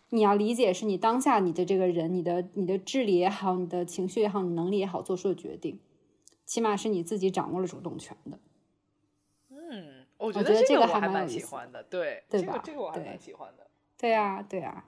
你要理解是你当下你的这个人，你的你的智力也好，你的情绪也好，你能力也好，做出的决定，起码是你自己掌握了主动权的，嗯，我觉得这个还蛮喜欢的，对，对吧？这个我还蛮喜欢的，对啊，对呀。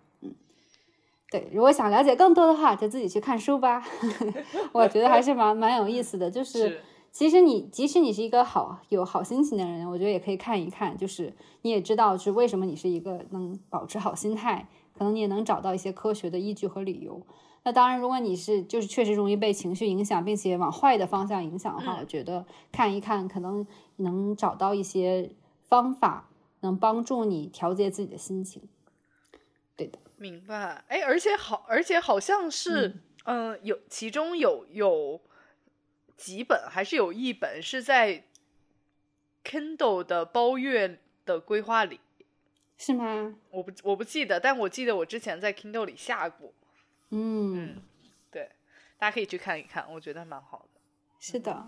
对，如果想了解更多的话，就自己去看书吧。我觉得还是蛮蛮有意思的。就是其实你即使你是一个好有好心情的人，我觉得也可以看一看。就是你也知道是为什么你是一个能保持好心态，可能你也能找到一些科学的依据和理由。那当然，如果你是就是确实容易被情绪影响，并且往坏的方向影响的话，我觉得看一看可能能找到一些方法，能帮助你调节自己的心情。明白，哎，而且好，而且好像是，嗯，有其中有有几本，还是有一本是在 Kindle 的包月的规划里，是吗？我不我不记得，但我记得我之前在 Kindle 里下过，嗯，对，大家可以去看一看，我觉得蛮好的。是的，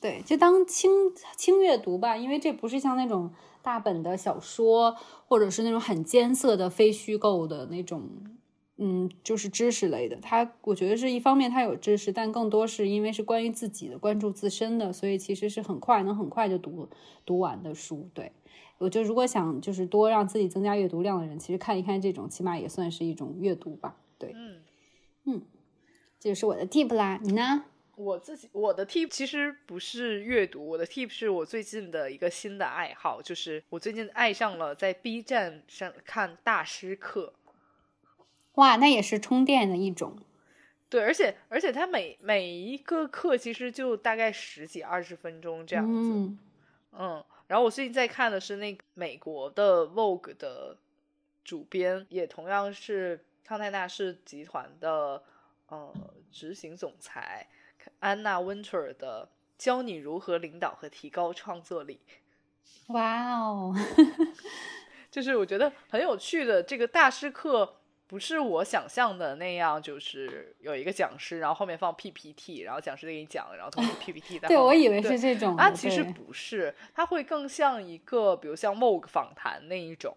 对，就当轻轻阅读吧，因为这不是像那种大本的小说，或者是那种很艰涩的非虚构的那种，嗯，就是知识类的。它我觉得是一方面它有知识，但更多是因为是关于自己的、关注自身的，所以其实是很快能很快就读读完的书。对我就如果想就是多让自己增加阅读量的人，其实看一看这种，起码也算是一种阅读吧。对，嗯嗯，这就是我的 tip 啦，你呢？我自己我的 tip 其实不是阅读，我的 tip 是我最近的一个新的爱好，就是我最近爱上了在 B 站上看大师课。哇，那也是充电的一种。对，而且而且他每每一个课其实就大概十几二十分钟这样子。嗯嗯，然后我最近在看的是那个美国的 Vogue 的主编，也同样是康泰纳仕集团的呃执行总裁安娜温特尔的《教你如何领导和提高创作力》，哇哦，就是我觉得很有趣的这个大师课。不是我想象的那样，就是有一个讲师，然后后面放 PPT，然后讲师给你讲，然后通过 PPT 在对我以为是这种的，它其实不是，它会更像一个，比如像 Vogue 访谈那一种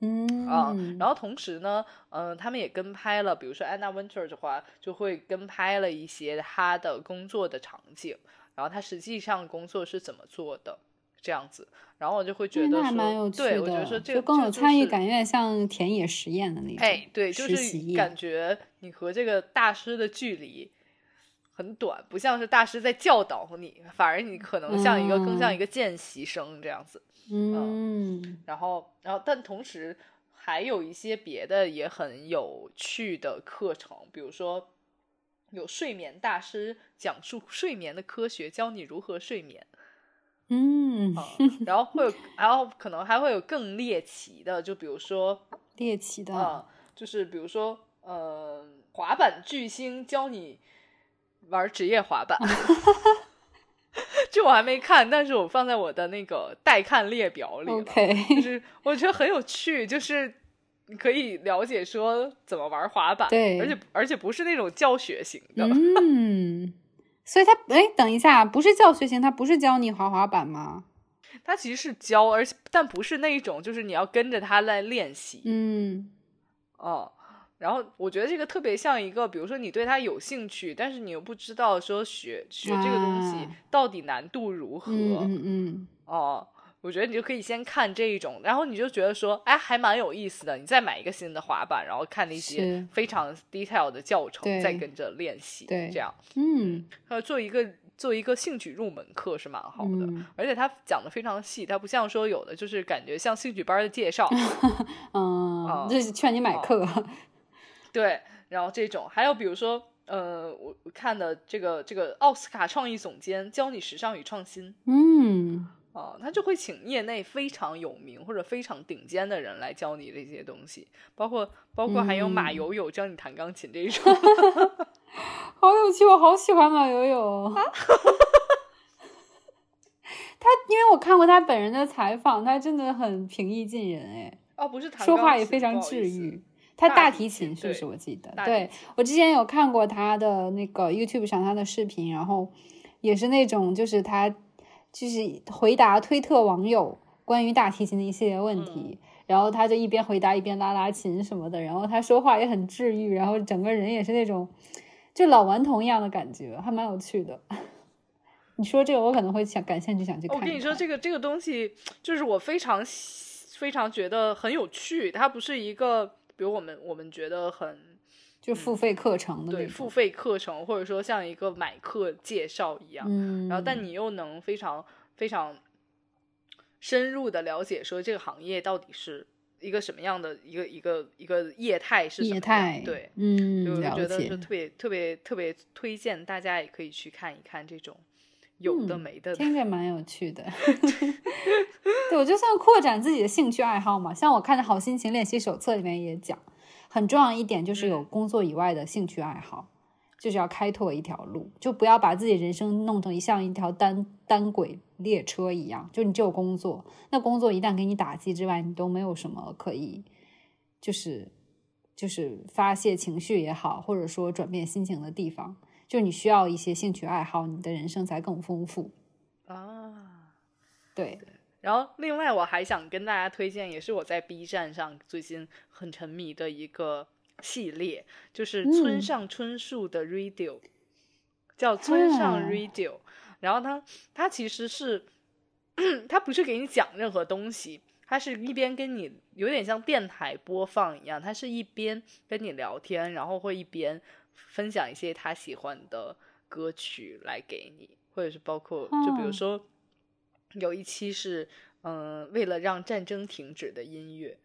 嗯啊、然后同时呢，嗯、他们也跟拍了，比如说 Anna Wintour 的话，就会跟拍了一些他的工作的场景，然后他实际上工作是怎么做的，这样子，然后我就会觉得说，那还蛮有趣对，我觉得，说这个就更有参与感，有点像田野实验的那种。哎，对，就是感觉你和这个大师的距离很短，不像是大师在教导你，反而你可能像一个、更像一嗯个见习生这样子。嗯然后，然后，但同时还有一些别的也很有趣的课程，比如说有睡眠大师讲述睡眠的科学，教你如何睡眠。嗯，啊、然后会有，然后可能还会有更猎奇的，就比如说猎奇的，啊、就是比如说，呃，滑板巨星教你玩职业滑板，这我还没看，但是我放在我的那个待看列表里了。OK 就是我觉得很有趣，就是你可以了解说怎么玩滑板，对而且而且不是那种教学型的，嗯，所以他哎，等一下，不是教学型，他不是教你滑滑板吗？他其实是教，而且但不是那一种，就是你要跟着他来练习，嗯哦，然后我觉得这个特别像一个，比如说你对它有兴趣，但是你又不知道说学学这个东西啊到底难度如何，嗯嗯嗯，哦。我觉得你就可以先看这一种，然后你就觉得说，哎，还蛮有意思的。你再买一个新的滑板，然后看那些非常 detail 的教程，再跟着练习，对这样，嗯呃，做一个做一个兴趣入门课是蛮好的。嗯而且他讲的非常细，他不像说有的就是感觉像兴趣班的介绍，嗯哦，这是劝你买课，对，然后这种还有比如说，呃，我我看的这个这个奥斯卡创意总监教你时尚与创新嗯啊、他就会请业内非常有名或者非常顶尖的人来教你这些东西，包括包括还有马嗯友友教你弹钢琴这一种，好有趣，我好喜欢马友友。他因为我看过他本人的采访，他真的很平易近人，哎，哦，不是弹说话也非常治愈。他大提琴琴是不是？我记得，对我之前有看过他的那个 YouTube 上他的视频，然后也是那种就是他就是回答推特网友关于大提琴的一系列问题，然后他就一边回答一边拉拉琴什么的，然后他说话也很治愈，然后整个人也是那种就老顽童一样的感觉，还蛮有趣的。你说这个，我可能会想感兴趣，想去看看。我跟你说，这个这个东西就是我非常非常觉得很有趣，它不是一个，比如我们我们觉得很就付费课程的对付费课程，或者说像一个买课介绍一样，嗯，然后但你又能非常非常深入的了解说这个行业到底是一个什么样的一个一个一个业态是什么样业态，对，嗯，就觉得特别特别特别推荐大家也可以去看一看这种有的嗯没的的。听着蛮有趣的。对，我就算扩展自己的兴趣爱好嘛。像我看的《好心情练习手册》里面也讲，很重要一点就是有嗯工作以外的兴趣爱好，就是要开拓一条路，就不要把自己人生弄成像一条单单轨列车一样，就你只有工作，那工作一旦给你打击之外，你都没有什么可以，就是就是发泄情绪也好，或者说转变心情的地方。就你需要一些兴趣爱好，你的人生才更丰富。啊。对，然后另外我还想跟大家推荐，也是我在 B 站上最近很沉迷的一个系列，就是村嗯上春树的 Radio，、叫村上啊 Radio。然后他他其实是，他不是给你讲任何东西，他是一边跟你有点像电台播放一样，他是一边跟你聊天，然后会一边分享一些他喜欢的歌曲来给你，或者是包括就比如哦说有一期是嗯、为了让战争停止的音乐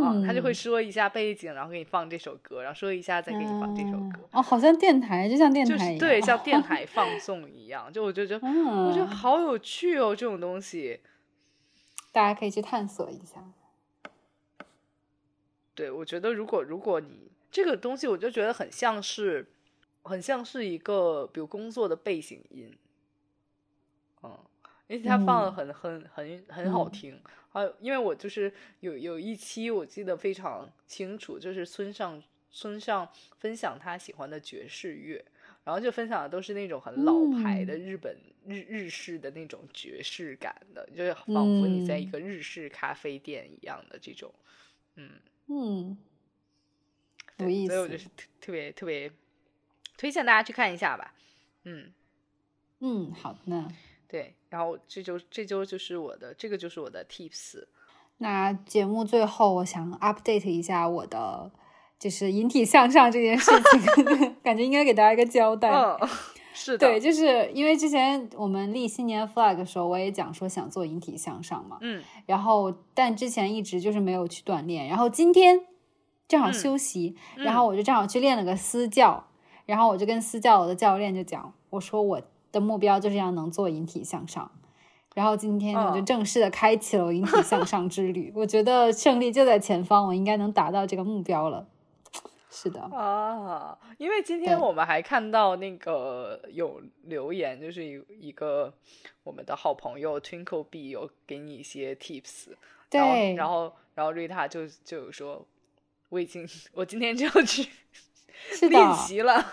啊、嗯，他就会说一下背景，然后给你放这首歌，然后说一下再给你放这首歌。哦，好像电台，就像电就是台一样，对，像电台 放送一样，就我就觉得，我觉得嗯，好有趣哦，这种东西。大家可以去探索一下。对，我觉得如果如果你这个东西，我就觉得很像是，很像是一个比如工作的背景音，嗯，而且它放的嗯。很很很很好嗯。听。还有，因为我就是有有一期我记得非常清楚，就是村上村上分享他喜欢的爵士乐，然后就分享的都是那种很老牌的嗯。日本、日日式的那种爵士感的，就是仿佛你在一嗯。个日式咖啡店一样的这种，嗯。嗯，有对，意所以我就。是特特别特别推荐大家去看一下吧。嗯，嗯，好的。对，然后这周这周就是我的这个就是我的 tips。那节目最后，我想 update 一下我的，就是引体向上这件事情，感觉应该给大家一个交代。嗯，是的，对，就是因为之前我们立新年 flag 的时候，我也讲说想做引体向上嘛，嗯然后但之前一直就是没有去锻炼，然后今天正好嗯休息，嗯然后我就正好去练了个私教，然后我就跟私教我的教练就讲，我说我的目标就是要能做引体向上。然后今天，我就哦正式的开启了我引体向上之旅。我觉得胜利就在前方，我应该能达到这个目标了。是的，啊，因为今天我们还看到那个有留言，就是一一个我们的好朋友 Twinkle B 有给你一些 tips，然后，然后然后瑞塔就就有说，我已经我今天就要去是，练习了，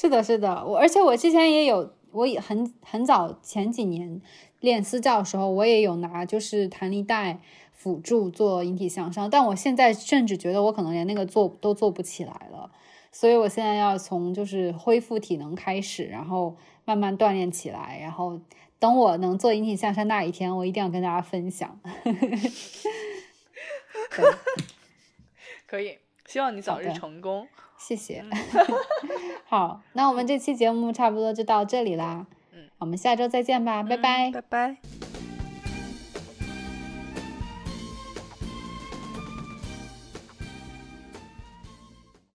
是的，是的，我而且我之前也有，我也很很早前几年练私教的时候，我也有拿就是弹力带辅助做引体向上，但我现在甚至觉得我可能连那个做都做不起来了，所以我现在要从就是恢复体能开始，然后慢慢锻炼起来，然后等我能做引体向上那一天，我一定要跟大家分享。对，可以，希望你早日成功。谢谢。好，那我们这期节目差不多就到这里啦。嗯，我们下周再见吧，拜拜。拜拜。